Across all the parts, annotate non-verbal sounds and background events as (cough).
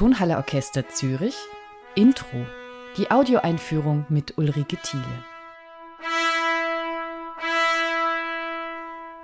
Tonhalle Orchester Zürich Intro. Die Audioeinführung mit Ulrike Thiele.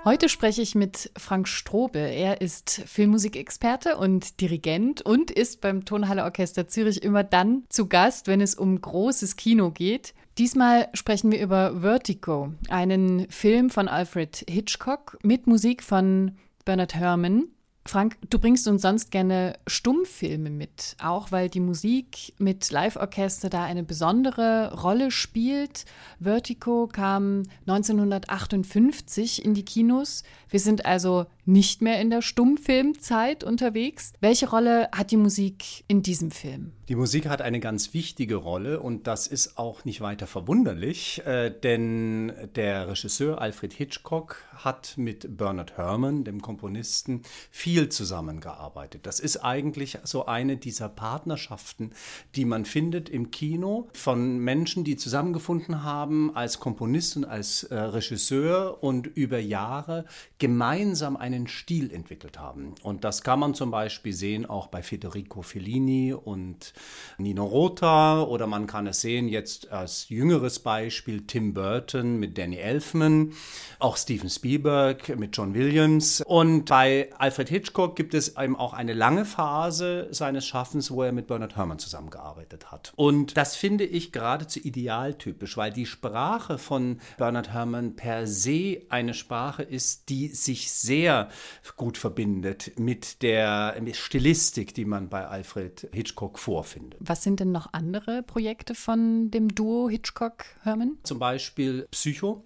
Heute spreche ich mit Frank Strobe. Er ist Filmmusikexperte und Dirigent und ist beim Tonhalle Orchester Zürich immer dann zu Gast, wenn es um großes Kino geht. Diesmal sprechen wir über Vertigo, einen Film von Alfred Hitchcock mit Musik von Bernard Herrmann. Frank, du bringst uns sonst gerne Stummfilme mit, auch weil die Musik mit Live-Orchester da eine besondere Rolle spielt. Vertigo kam 1958 in die Kinos. Wir sind also nicht mehr in der Stummfilmzeit unterwegs. Welche Rolle hat die Musik in diesem Film? Die Musik hat eine ganz wichtige Rolle und das ist auch nicht weiter verwunderlich, äh, denn der Regisseur Alfred Hitchcock hat mit Bernard Herrmann, dem Komponisten, viel zusammengearbeitet. Das ist eigentlich so eine dieser Partnerschaften, die man findet im Kino von Menschen, die zusammengefunden haben als Komponist und als äh, Regisseur und über Jahre gemeinsam eine einen Stil entwickelt haben. Und das kann man zum Beispiel sehen auch bei Federico Fellini und Nino Rota oder man kann es sehen jetzt als jüngeres Beispiel Tim Burton mit Danny Elfman, auch Steven Spielberg mit John Williams. Und bei Alfred Hitchcock gibt es eben auch eine lange Phase seines Schaffens, wo er mit Bernard Herrmann zusammengearbeitet hat. Und das finde ich geradezu idealtypisch, weil die Sprache von Bernard Herrmann per se eine Sprache ist, die sich sehr gut verbindet mit der Stilistik, die man bei Alfred Hitchcock vorfindet. Was sind denn noch andere Projekte von dem Duo Hitchcock-Herman? Zum Beispiel Psycho.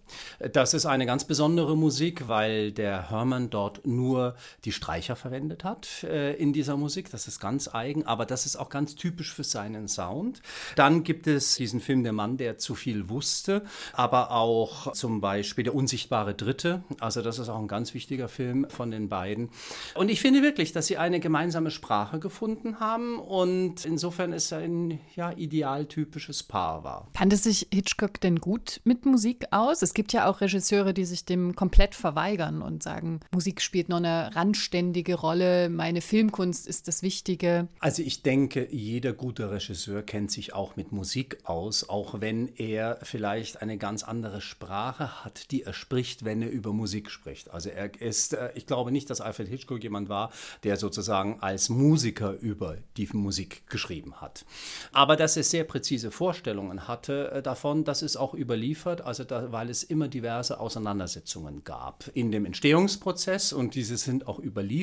Das ist eine ganz besondere Musik, weil der Herman dort nur die Streicher verwendet hat äh, in dieser Musik. Das ist ganz eigen, aber das ist auch ganz typisch für seinen Sound. Dann gibt es diesen Film Der Mann, der zu viel wusste, aber auch zum Beispiel Der unsichtbare Dritte. Also das ist auch ein ganz wichtiger Film von den beiden. Und ich finde wirklich, dass sie eine gemeinsame Sprache gefunden haben und insofern ist ein ja, idealtypisches Paar war. Kannte sich Hitchcock denn gut mit Musik aus? Es gibt ja auch Regisseure, die sich dem komplett verweigern und sagen, Musik spielt nur eine randständige Rolle, meine Filmkunst ist das Wichtige. Also ich denke, jeder gute Regisseur kennt sich auch mit Musik aus, auch wenn er vielleicht eine ganz andere Sprache hat, die er spricht, wenn er über Musik spricht. Also er ist, äh, ich glaube nicht, dass Alfred Hitchcock jemand war, der sozusagen als Musiker über die Musik geschrieben hat. Aber dass er sehr präzise Vorstellungen hatte äh, davon, das ist auch überliefert, also da, weil es immer diverse Auseinandersetzungen gab in dem Entstehungsprozess und diese sind auch überliefert.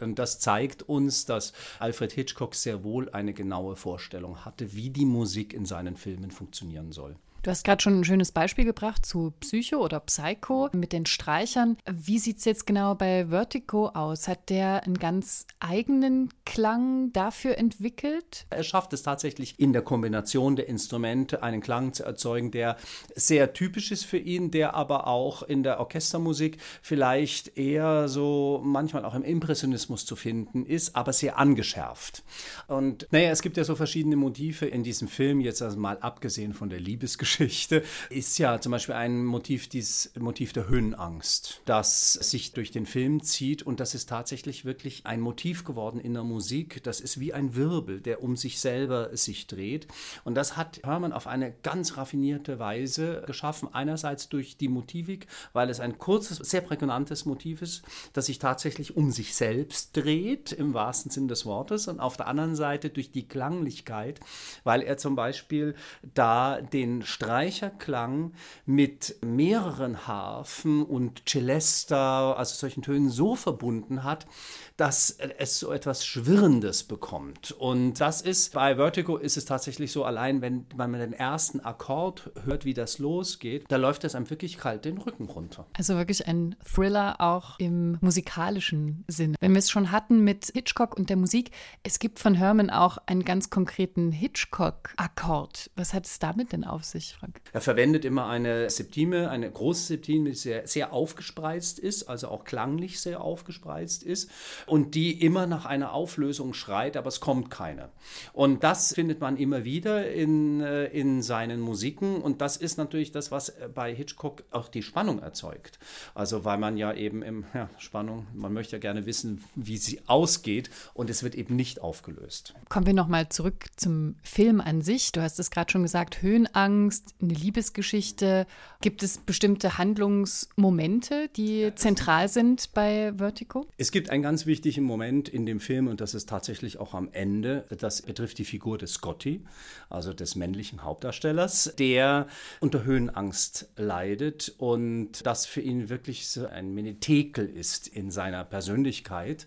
Und das zeigt uns, dass Alfred Hitchcock sehr wohl eine genaue Vorstellung hatte, wie die Musik in seinen Filmen funktionieren soll. Du hast gerade schon ein schönes Beispiel gebracht zu Psycho oder Psycho mit den Streichern. Wie sieht es jetzt genau bei Vertigo aus? Hat der einen ganz eigenen Klang dafür entwickelt? Er schafft es tatsächlich in der Kombination der Instrumente einen Klang zu erzeugen, der sehr typisch ist für ihn, der aber auch in der Orchestermusik vielleicht eher so manchmal auch im Impressionismus zu finden ist, aber sehr angeschärft. Und naja, es gibt ja so verschiedene Motive in diesem Film, jetzt also mal abgesehen von der Liebesgeschichte Geschichte ist ja zum Beispiel ein Motiv, dieses Motiv der Höhenangst, das sich durch den Film zieht und das ist tatsächlich wirklich ein Motiv geworden in der Musik. Das ist wie ein Wirbel, der um sich selber sich dreht und das hat Hermann auf eine ganz raffinierte Weise geschaffen. Einerseits durch die Motivik, weil es ein kurzes, sehr prägnantes Motiv ist, das sich tatsächlich um sich selbst dreht, im wahrsten Sinn des Wortes und auf der anderen Seite durch die Klanglichkeit, weil er zum Beispiel da den Streicherklang mit mehreren Harfen und Celesta, also solchen Tönen so verbunden hat, dass es so etwas Schwirrendes bekommt. Und das ist, bei Vertigo ist es tatsächlich so, allein wenn man den ersten Akkord hört, wie das losgeht, da läuft es einem wirklich kalt den Rücken runter. Also wirklich ein Thriller auch im musikalischen Sinne. Wenn wir es schon hatten mit Hitchcock und der Musik, es gibt von Herman auch einen ganz konkreten Hitchcock-Akkord. Was hat es damit denn auf sich? Nicht, Frank? Er verwendet immer eine Septime, eine große Septime, die sehr, sehr aufgespreizt ist, also auch klanglich sehr aufgespreizt ist und die immer nach einer Auflösung schreit, aber es kommt keine. Und das findet man immer wieder in, äh, in seinen Musiken und das ist natürlich das, was bei Hitchcock auch die Spannung erzeugt. Also weil man ja eben im ja, Spannung, man möchte ja gerne wissen, wie sie ausgeht und es wird eben nicht aufgelöst. Kommen wir nochmal zurück zum Film an sich. Du hast es gerade schon gesagt, Höhenangst, eine Liebesgeschichte. Gibt es bestimmte Handlungsmomente, die zentral sind bei Vertigo? Es gibt einen ganz wichtigen Moment in dem Film und das ist tatsächlich auch am Ende. Das betrifft die Figur des Scotty, also des männlichen Hauptdarstellers, der unter Höhenangst leidet und das für ihn wirklich so ein Menetekel ist in seiner Persönlichkeit.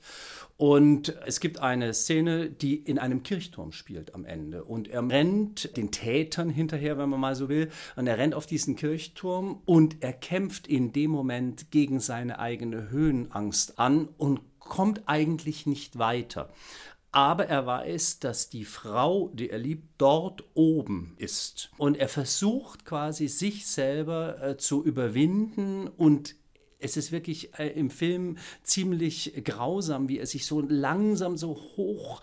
Und es gibt eine Szene, die in einem Kirchturm spielt am Ende. Und er rennt den Tätern hinterher, wenn man mal so will. Und er rennt auf diesen Kirchturm und er kämpft in dem Moment gegen seine eigene Höhenangst an und kommt eigentlich nicht weiter. Aber er weiß, dass die Frau, die er liebt, dort oben ist. Und er versucht quasi sich selber äh, zu überwinden und es ist wirklich äh, im Film ziemlich grausam, wie er sich so langsam so hoch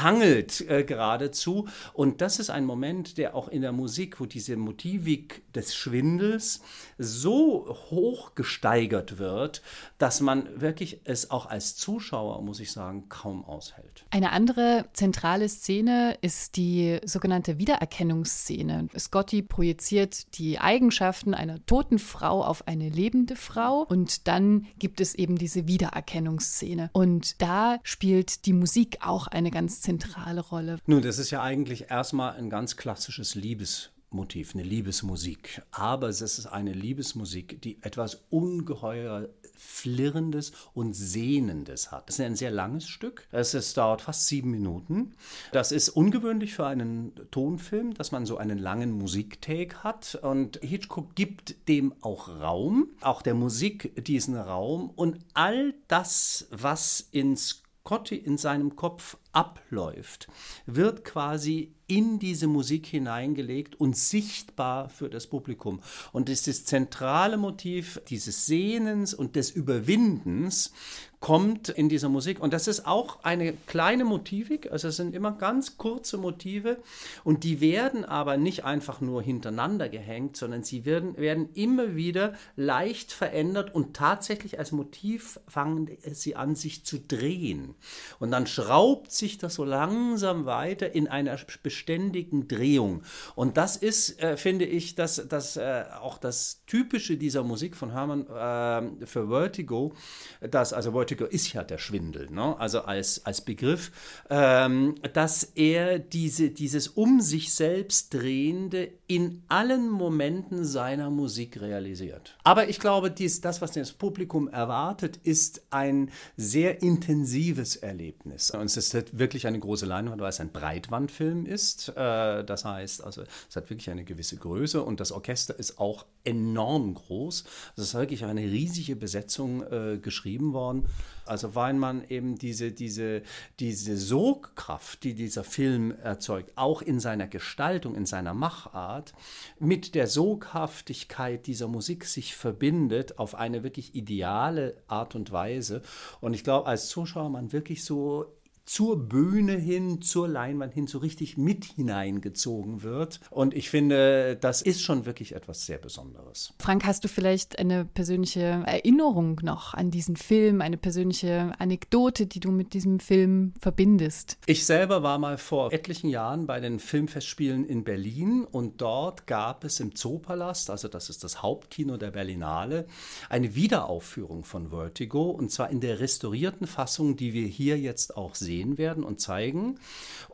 hangelt äh, geradezu. Und das ist ein Moment, der auch in der Musik, wo diese Motivik des Schwindels so hoch gesteigert wird, dass man wirklich es auch als Zuschauer, muss ich sagen, kaum aushält. Eine andere zentrale Szene ist die sogenannte Wiedererkennungsszene. Scotty projiziert die Eigenschaften einer toten Frau auf eine lebende Frau und und dann gibt es eben diese Wiedererkennungsszene. Und da spielt die Musik auch eine ganz zentrale Rolle. Nun, das ist ja eigentlich erstmal ein ganz klassisches Liebes. Motiv, eine Liebesmusik. Aber es ist eine Liebesmusik, die etwas ungeheuer Flirrendes und Sehnendes hat. Das ist ein sehr langes Stück. Es, es dauert fast sieben Minuten. Das ist ungewöhnlich für einen Tonfilm, dass man so einen langen Musiktake hat. Und Hitchcock gibt dem auch Raum, auch der Musik diesen Raum. Und all das, was in Scotty in seinem Kopf abläuft, wird quasi in diese Musik hineingelegt und sichtbar für das Publikum. Und das, das zentrale Motiv dieses Sehnens und des Überwindens kommt in dieser Musik. Und das ist auch eine kleine Motivik, also es sind immer ganz kurze Motive und die werden aber nicht einfach nur hintereinander gehängt, sondern sie werden, werden immer wieder leicht verändert und tatsächlich als Motiv fangen sie an, sich zu drehen. Und dann schraubt sich das so langsam weiter in einer beständigen Drehung. Und das ist, äh, finde ich, das, das, äh, auch das Typische dieser Musik von Hermann äh, für Vertigo, dass, also Vertigo Vertigo ist ja der Schwindel, ne? also als, als Begriff, ähm, dass er diese, dieses um sich selbst drehende in allen Momenten seiner Musik realisiert. Aber ich glaube, dies, das, was das Publikum erwartet, ist ein sehr intensives Erlebnis. Und es ist wirklich eine große Leinwand, weil es ein Breitwandfilm ist. Äh, das heißt, also es hat wirklich eine gewisse Größe und das Orchester ist auch enorm groß. Es ist wirklich eine riesige Besetzung äh, geschrieben worden. Also weil man eben diese, diese, diese Sogkraft, die dieser Film erzeugt, auch in seiner Gestaltung, in seiner Machart, mit der Soghaftigkeit dieser Musik sich verbindet auf eine wirklich ideale Art und Weise. Und ich glaube, als Zuschauer man wirklich so zur Bühne hin, zur Leinwand hin, so richtig mit hineingezogen wird. Und ich finde, das ist schon wirklich etwas sehr Besonderes. Frank, hast du vielleicht eine persönliche Erinnerung noch an diesen Film, eine persönliche Anekdote, die du mit diesem Film verbindest? Ich selber war mal vor etlichen Jahren bei den Filmfestspielen in Berlin und dort gab es im Zoopalast, also das ist das Hauptkino der Berlinale, eine Wiederaufführung von Vertigo und zwar in der restaurierten Fassung, die wir hier jetzt auch sehen sehen werden und zeigen.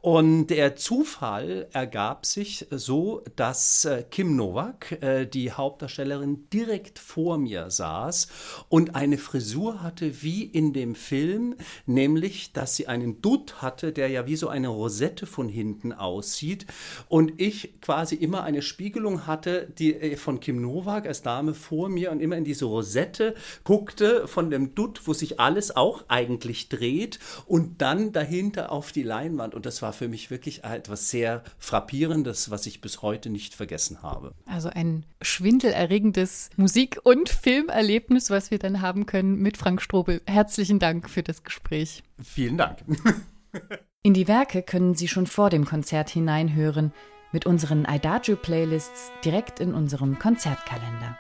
Und der Zufall ergab sich so, dass äh, Kim Novak, äh, die Hauptdarstellerin, direkt vor mir saß und eine Frisur hatte wie in dem Film, nämlich, dass sie einen Dutt hatte, der ja wie so eine Rosette von hinten aussieht. Und ich quasi immer eine Spiegelung hatte, die äh, von Kim Novak als Dame vor mir und immer in diese Rosette guckte von dem Dutt, wo sich alles auch eigentlich dreht und dann dahinter auf die Leinwand. Und das war für mich wirklich etwas sehr Frappierendes, was ich bis heute nicht vergessen habe. Also ein schwindelerregendes Musik- und Filmerlebnis, was wir dann haben können mit Frank Strobel. Herzlichen Dank für das Gespräch. Vielen Dank. (laughs) In die Werke können Sie schon vor dem Konzert hineinhören mit unseren Adagio-Playlists direkt in unserem Konzertkalender.